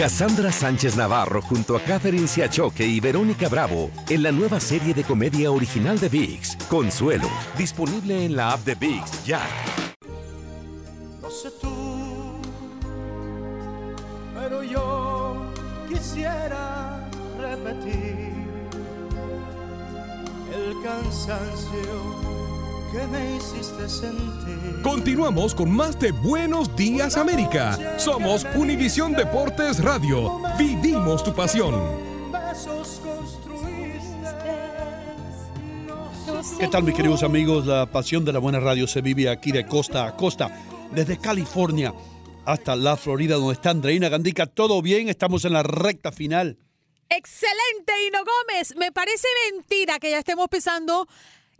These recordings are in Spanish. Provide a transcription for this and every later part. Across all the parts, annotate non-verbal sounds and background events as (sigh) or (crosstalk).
Cassandra Sánchez Navarro junto a Catherine Siachoque y Verónica Bravo en la nueva serie de comedia original de VIX, Consuelo, disponible en la app de VIX ya. No sé tú, pero yo quisiera repetir el cansancio que me hiciste sentir. Continuamos con más de Buenos Días América. Somos Univisión Deportes Radio. Vivimos tu pasión. ¿Qué tal mis queridos amigos? La pasión de la buena radio se vive aquí de costa a costa, desde California hasta la Florida, donde está Andreina Gandica. ¿Todo bien? Estamos en la recta final. Excelente, Hino Gómez. Me parece mentira que ya estemos pisando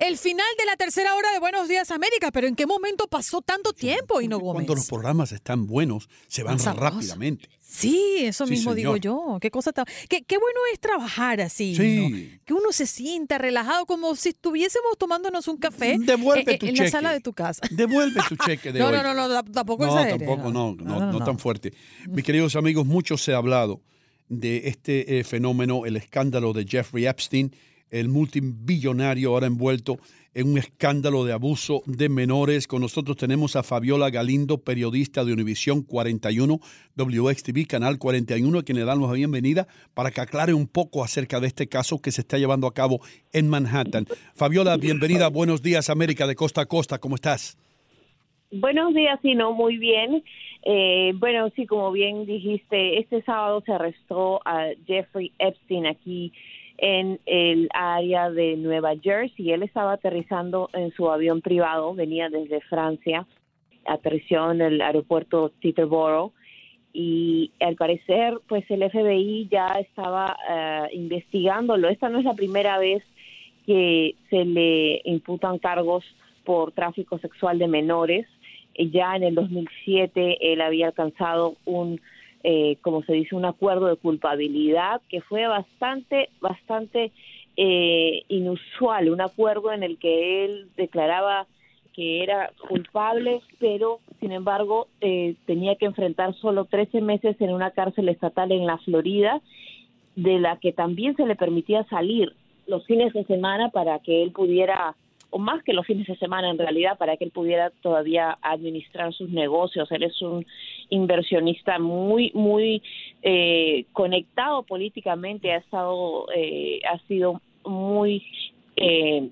el final de la tercera hora de Buenos Días América, pero ¿en qué momento pasó tanto tiempo, Hino Gómez? Cuando los programas están buenos, se van rápidamente. Sí, eso Sí, mismo digo yo. Qué cosa tan... Qué, qué bueno es trabajar así. Sí. ¿no? Que uno se sienta relajado como si estuviésemos tomándonos un café Devuelve eh, tu en cheque. la sala de tu casa. Devuelve tu (laughs) cheque de No, hoy. no, no, no, tampoco No, exagere, tampoco, no, no, no, no, no. tan fuerte. Mis queridos amigos, mucho se ha hablado de este eh, fenómeno, el escándalo de Jeffrey Epstein, el multibillonario ahora envuelto en un escándalo de abuso de menores. Con nosotros tenemos a Fabiola Galindo, periodista de Univisión 41, WXTV, Canal 41, a quien le damos la bienvenida para que aclare un poco acerca de este caso que se está llevando a cabo en Manhattan. Fabiola, bienvenida. Buenos días, América, de costa a costa. ¿Cómo estás? Buenos días, no, muy bien. Eh, bueno, sí, como bien dijiste, este sábado se arrestó a Jeffrey Epstein aquí en el área de Nueva Jersey. Él estaba aterrizando en su avión privado, venía desde Francia, aterrizó en el aeropuerto Teterboro y al parecer, pues el FBI ya estaba eh, investigándolo. Esta no es la primera vez que se le imputan cargos por tráfico sexual de menores. Ya en el 2007 él había alcanzado un, eh, como se dice, un acuerdo de culpabilidad que fue bastante, bastante eh, inusual, un acuerdo en el que él declaraba que era culpable, pero sin embargo eh, tenía que enfrentar solo 13 meses en una cárcel estatal en la Florida, de la que también se le permitía salir los fines de semana para que él pudiera, o más que los fines de semana en realidad, para que él pudiera todavía administrar sus negocios. Él es un inversionista muy, muy eh, conectado políticamente, ha estado, eh, ha sido muy eh,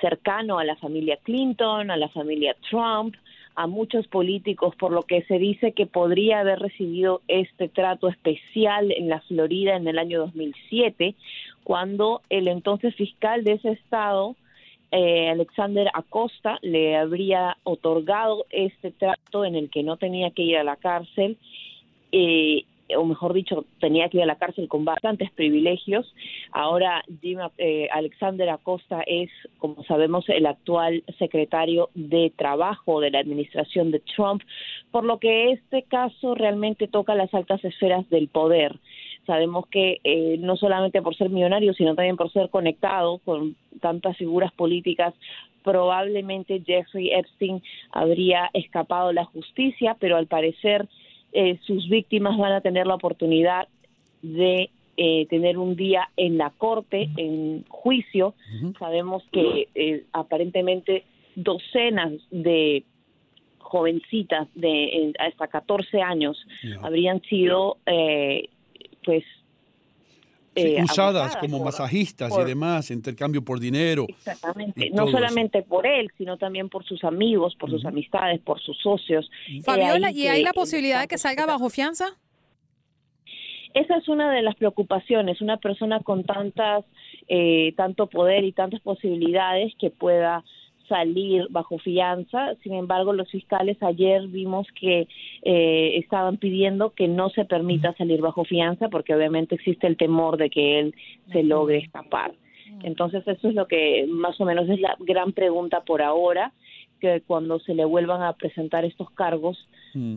cercano a la familia Clinton, a la familia Trump, a muchos políticos, por lo que se dice que podría haber recibido este trato especial en la Florida en el año 2007, cuando el entonces fiscal de ese estado, eh, Alexander Acosta, le habría otorgado este trato en el que no tenía que ir a la cárcel. Eh, o mejor dicho, tenía que ir a la cárcel con bastantes privilegios. Ahora Jim, eh, Alexander Acosta es, como sabemos, el actual secretario de Trabajo de la administración de Trump, por lo que este caso realmente toca las altas esferas del poder. Sabemos que eh, no solamente por ser millonario, sino también por ser conectado con tantas figuras políticas, probablemente Jeffrey Epstein habría escapado la justicia, pero al parecer eh, sus víctimas van a tener la oportunidad de eh, tener un día en la corte, en juicio. Sabemos que eh, aparentemente docenas de jovencitas de hasta 14 años habrían sido, eh, pues, Sí, eh, usadas abusadas como por- masajistas por- y demás, intercambio por dinero. Exactamente, no eso. solamente por él, sino también por sus amigos, por sus amistades, por sus socios. Fabiola, Eh, ahí ¿y hay que- la posibilidad de que salga bajo fianza? Esa es una de las preocupaciones, una persona con tantas, eh, tanto poder y tantas posibilidades que pueda salir bajo fianza. Sin embargo, los fiscales ayer vimos que eh, estaban pidiendo que no se permita salir bajo fianza porque obviamente existe el temor de que él se logre escapar. Entonces, eso es lo que más o menos es la gran pregunta por ahora, que cuando se le vuelvan a presentar estos cargos,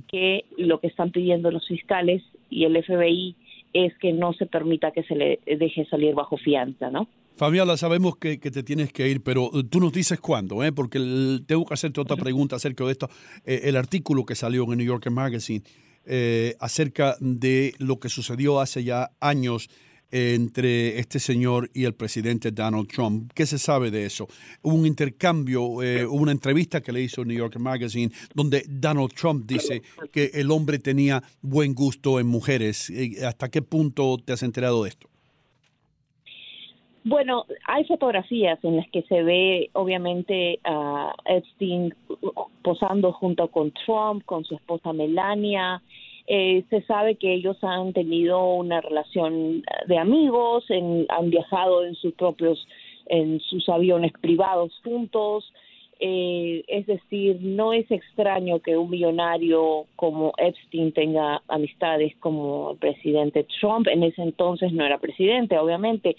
que lo que están pidiendo los fiscales y el FBI es que no se permita que se le deje salir bajo fianza, ¿no? Fabiola, sabemos que, que te tienes que ir, pero eh, tú nos dices cuándo, ¿eh? porque el- tengo que hacerte otra pregunta acerca de esto. Eh, el artículo que salió en el New Yorker Magazine eh, acerca de lo que sucedió hace ya años entre este señor y el presidente Donald Trump. ¿Qué se sabe de eso? Hubo un intercambio, eh, hubo una entrevista que le hizo el New Yorker Magazine donde Donald Trump dice que el hombre tenía buen gusto en mujeres. ¿Hasta qué punto te has enterado de esto? Bueno, hay fotografías en las que se ve obviamente a Epstein posando junto con Trump, con su esposa Melania. Eh, se sabe que ellos han tenido una relación de amigos, en- han viajado en sus propios, en sus aviones privados juntos. Eh, es decir, no es extraño que un millonario como Epstein tenga amistades como el presidente Trump. En ese entonces no era presidente, obviamente.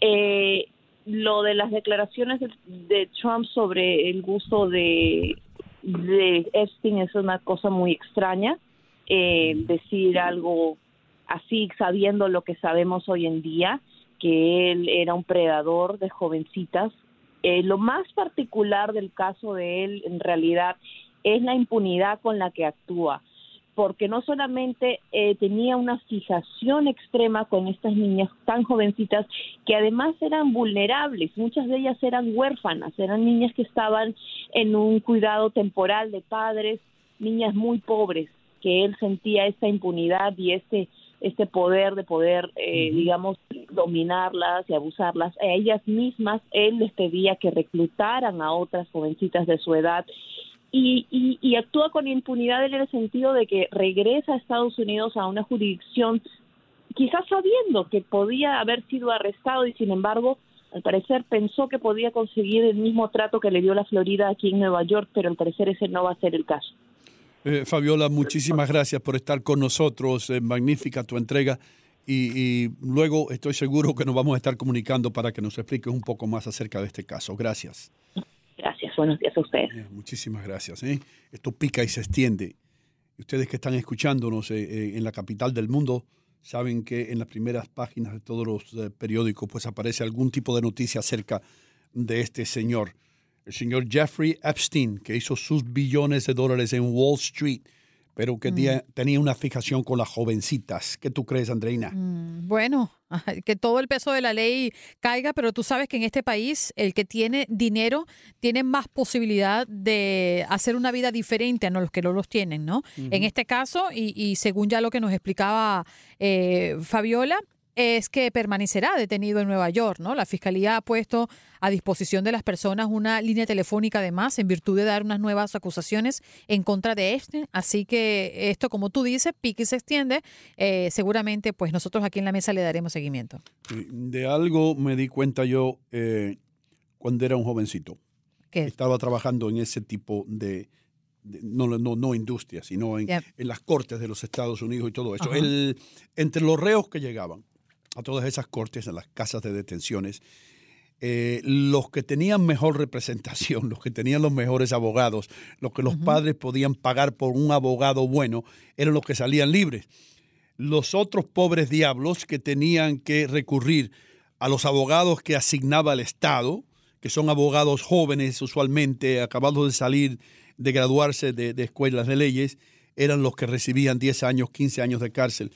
Eh, lo de las declaraciones de, de Trump sobre el gusto de, de Epstein es una cosa muy extraña. Eh, decir algo así, sabiendo lo que sabemos hoy en día, que él era un predador de jovencitas. Eh, lo más particular del caso de él, en realidad, es la impunidad con la que actúa porque no solamente eh, tenía una fijación extrema con estas niñas tan jovencitas que además eran vulnerables, muchas de ellas eran huérfanas, eran niñas que estaban en un cuidado temporal de padres, niñas muy pobres, que él sentía esta impunidad y este este poder de poder, eh, digamos, dominarlas y abusarlas. A ellas mismas, él les pedía que reclutaran a otras jovencitas de su edad y, y, y actúa con impunidad en el sentido de que regresa a Estados Unidos a una jurisdicción quizás sabiendo que podía haber sido arrestado y sin embargo al parecer pensó que podía conseguir el mismo trato que le dio la Florida aquí en Nueva York, pero al parecer ese no va a ser el caso. Eh, Fabiola, muchísimas gracias por estar con nosotros. Eh, magnífica tu entrega. Y, y luego estoy seguro que nos vamos a estar comunicando para que nos expliques un poco más acerca de este caso. Gracias. Gracias, buenos días a ustedes. Eh, muchísimas gracias. ¿eh? Esto pica y se extiende. Ustedes que están escuchándonos en la capital del mundo saben que en las primeras páginas de todos los periódicos pues aparece algún tipo de noticia acerca de este señor, el señor Jeffrey Epstein, que hizo sus billones de dólares en Wall Street, pero que tenía una fijación con las jovencitas. ¿Qué tú crees, Andreina? Mm, Bueno, (laughs) que todo el peso de la ley caiga, pero tú sabes que en este país el que tiene dinero tiene más posibilidad de hacer una vida diferente a los que no los tienen, ¿no? En este caso, y, y según ya lo que nos explicaba eh, Fabiola, es que permanecerá detenido en Nueva York, ¿no? La fiscalía ha puesto a disposición de las personas una línea telefónica además en virtud de dar unas nuevas acusaciones en contra de Epstein. Así que esto, como tú dices, pique y se extiende. Eh, seguramente, pues nosotros aquí en la mesa le daremos seguimiento. De algo me di cuenta yo eh, cuando era un jovencito. ¿Qué? Estaba trabajando en ese tipo de, no, no, no industria, sino en, las cortes de los Estados Unidos y todo eso. El- entre los reos que llegaban a todas esas cortes, en las casas de detenciones, eh, los que tenían mejor representación, (laughs) los que tenían los mejores abogados, los que los padres podían pagar por un abogado bueno, eran los que salían libres. Los otros pobres diablos que tenían que recurrir a los abogados que asignaba el Estado, que son abogados jóvenes usualmente, acabados de salir, de graduarse de, de escuelas de leyes, eran los que recibían 10 años, 15 años de cárcel.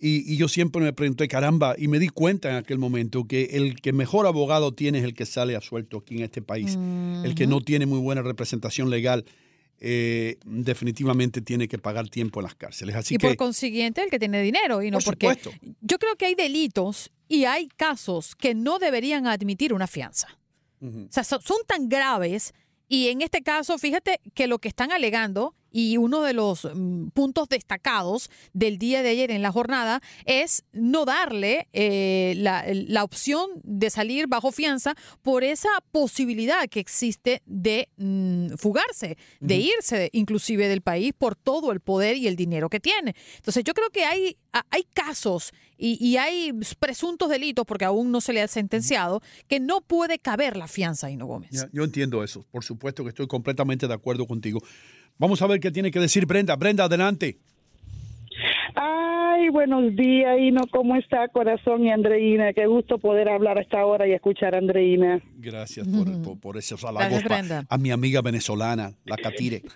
Y, y yo siempre me pregunté, caramba, y me di cuenta en aquel momento que el que mejor abogado tiene es el que sale absuelto aquí en este país. El que no tiene muy buena representación legal, eh, definitivamente tiene que pagar tiempo en las cárceles. Así y que, por consiguiente el que tiene dinero y no Por porque supuesto. yo creo que hay delitos y hay casos que no deberían admitir una fianza. O sea, so- son tan graves y en este caso, fíjate que lo que están alegando y uno de los mm, puntos destacados del día de ayer en la jornada es no darle eh, la, la opción de salir bajo fianza por esa posibilidad que existe de mm, fugarse, de irse inclusive del país por todo el poder y el dinero que tiene. Entonces yo creo que hay, hay casos y, y hay presuntos delitos, porque aún no se le ha sentenciado, que no puede caber la fianza, Hino Gómez. Ya, yo entiendo eso. Por supuesto que estoy completamente de acuerdo contigo. Vamos a ver qué tiene que decir Brenda. Brenda, adelante. Ay, buenos días, Ino. ¿Cómo está, corazón y Andreina? Qué gusto poder hablar a esta hora y escuchar a Andreina. Gracias por, por- por esos halagos Gracias, a mi amiga venezolana, la Catire. (laughs)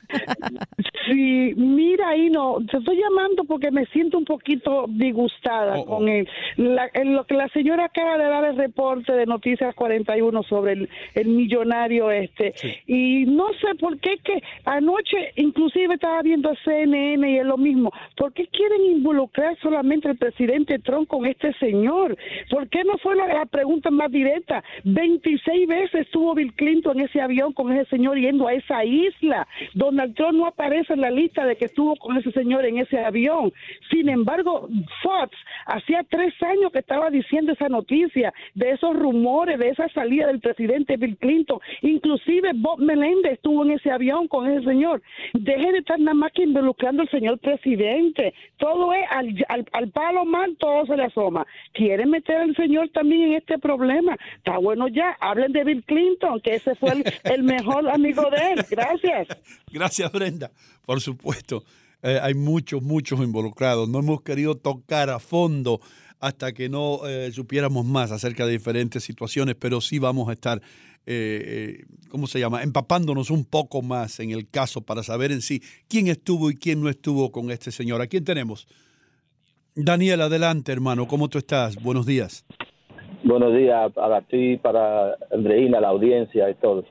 Sí, mira, Ino, te estoy llamando porque me siento un poquito disgustada con el, la- en lo que la señora acaba de dar el reporte de Noticias 41 sobre el, el millonario este. Y no sé por qué que anoche inclusive estaba viendo CNN y es lo mismo. ¿Por qué quieren involucrar solamente al presidente Trump con este señor? ¿Por qué no fue la, la pregunta más directa? 26 veces estuvo Bill Clinton en ese avión con ese señor yendo a esa isla. Donald Trump no aparece en la lista de que estuvo con ese señor en ese avión. Sin embargo, Fox hacía tres años que estaba diciendo esa noticia de esos rumores, de esa salida del presidente Bill Clinton. Inclusive Bob Meléndez estuvo en ese avión con ese señor. Deje de estar nada más que involucrando al señor presidente. Todo es al, al, al palo mal, todo se le asoma. Quieren meter al señor también en este problema. Está bueno ya, hablen de Bill Clinton, que ese fue el, el (laughs) mejor amigo de él. Gracias. Gracias, Brenda. Por supuesto, eh, hay muchos, muchos involucrados. No hemos querido tocar a fondo hasta que no eh, supiéramos más acerca de diferentes situaciones, pero sí vamos a estar, eh, eh, ¿cómo se llama?, empapándonos un poco más en el caso para saber en sí quién estuvo y quién no estuvo con este señor. ¿A quién tenemos? Daniel, adelante, hermano. ¿Cómo tú estás? Buenos días. Buenos días para ti, para Andreina, la audiencia y todos.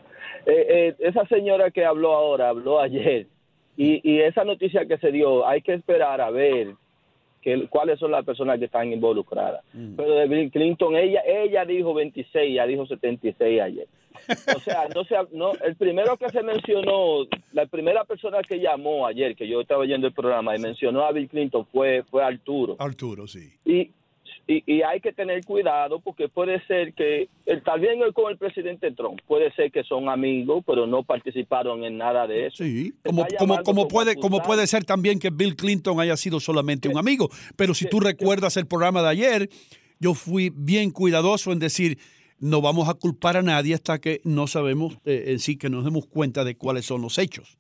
Eh, eh, esa señora que habló ahora, habló ayer, y, y esa noticia que se dio, hay que esperar a ver que, cuáles son las personas que están involucradas. Pero de Bill Clinton, ella ella dijo 26, ella dijo 76 ayer. O sea, no se, no, el primero que se mencionó, la primera persona que llamó ayer, que yo estaba oyendo el programa y mencionó a Bill Clinton fue, fue Arturo. Arturo, sí. Y, y, y hay que tener cuidado porque puede ser que, el, también con el presidente Trump, puede ser que son amigos, pero no participaron en nada de eso. Sí, como, como, como, puede, como puede ser también que Bill Clinton haya sido solamente un amigo. Pero si tú recuerdas el programa de ayer, yo fui bien cuidadoso en decir, no vamos a culpar a nadie hasta que no sabemos eh, en sí, que nos demos cuenta de cuáles son los hechos.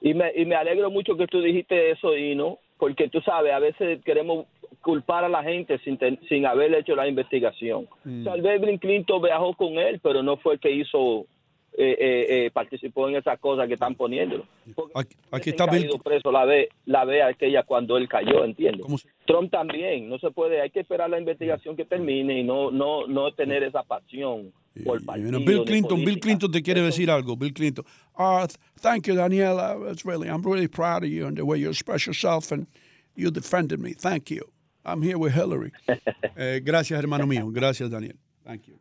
Y me, y me alegro mucho que tú dijiste eso, Ino, porque tú sabes, a veces queremos culpar a la gente sin, ten- sin haber hecho la investigación. Mm. Tal vez Bill Clinton viajó con él, pero no fue el que hizo, eh, eh, eh, participó en esas cosas que están poniendo. Aquí, aquí está Bill. preso la ve, la ve aquella cuando él cayó, ¿entiendes? Trump también, no se puede, hay que esperar la investigación que termine y no no no tener esa pasión por partido. Bueno, Bill Clinton, Bill. Clinton te quiere decir algo. Bill Clinton. Uh, th- thank you, Daniela. It's really, I'm really proud of you and the way you express yourself and you defended me. Thank you. I'm here with Hillary. (laughs) Eh, gracias, hermano mío. Gracias, Daniel. Thank you.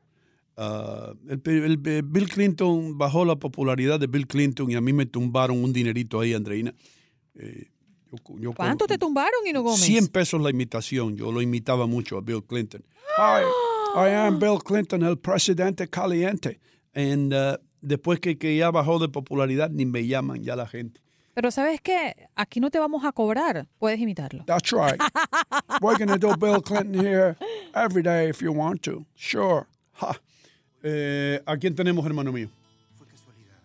Uh, el, el- el Bill Clinton bajó la popularidad de Bill Clinton y a mí me tumbaron un dinerito ahí, Andreina. Eh, yo- yo- ¿Cuánto te tumbaron, Hino Gómez? 100 pesos la imitación. Yo lo imitaba mucho a Bill Clinton. Hi, I am Bill Clinton, el presidente caliente. And, uh, después que, que ya bajó de popularidad, ni me llaman ya la gente. Pero ¿sabes qué? Aquí no te vamos a cobrar. Puedes imitarlo. That's right. (laughs) We're going to do Bill Clinton here every day if you want to. Sure. Ha. Eh, ¿A quién tenemos, hermano mío?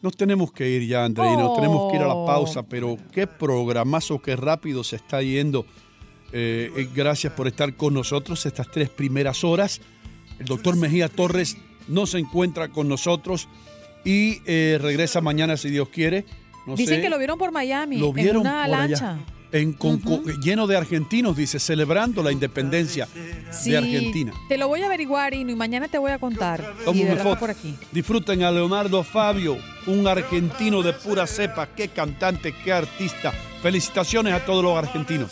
Nos tenemos que ir ya, Andreina. Nos tenemos que ir a la Oh. pausa, pero qué programazo, qué rápido se está yendo. Eh, eh, gracias por estar con nosotros estas tres primeras horas. El doctor Mejía Torres no se encuentra con nosotros y eh, regresa mañana, si Dios quiere. No Dicen sé. que lo vieron por Miami, Lo vieron en una por allá. En, lleno de argentinos, dice, celebrando la independencia Sí, de Argentina. Te lo voy a averiguar, Ino, y mañana te voy a contar. Y de foto. por aquí. Disfruten a Leonardo Fabio, un argentino de pura cepa. Qué cantante, qué artista. Felicitaciones a todos los argentinos.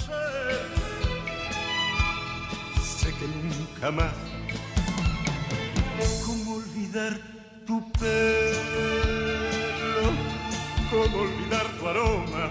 Sé que nunca más. ¿Cómo olvidar tu pelo? ¿Cómo olvidar tu aroma?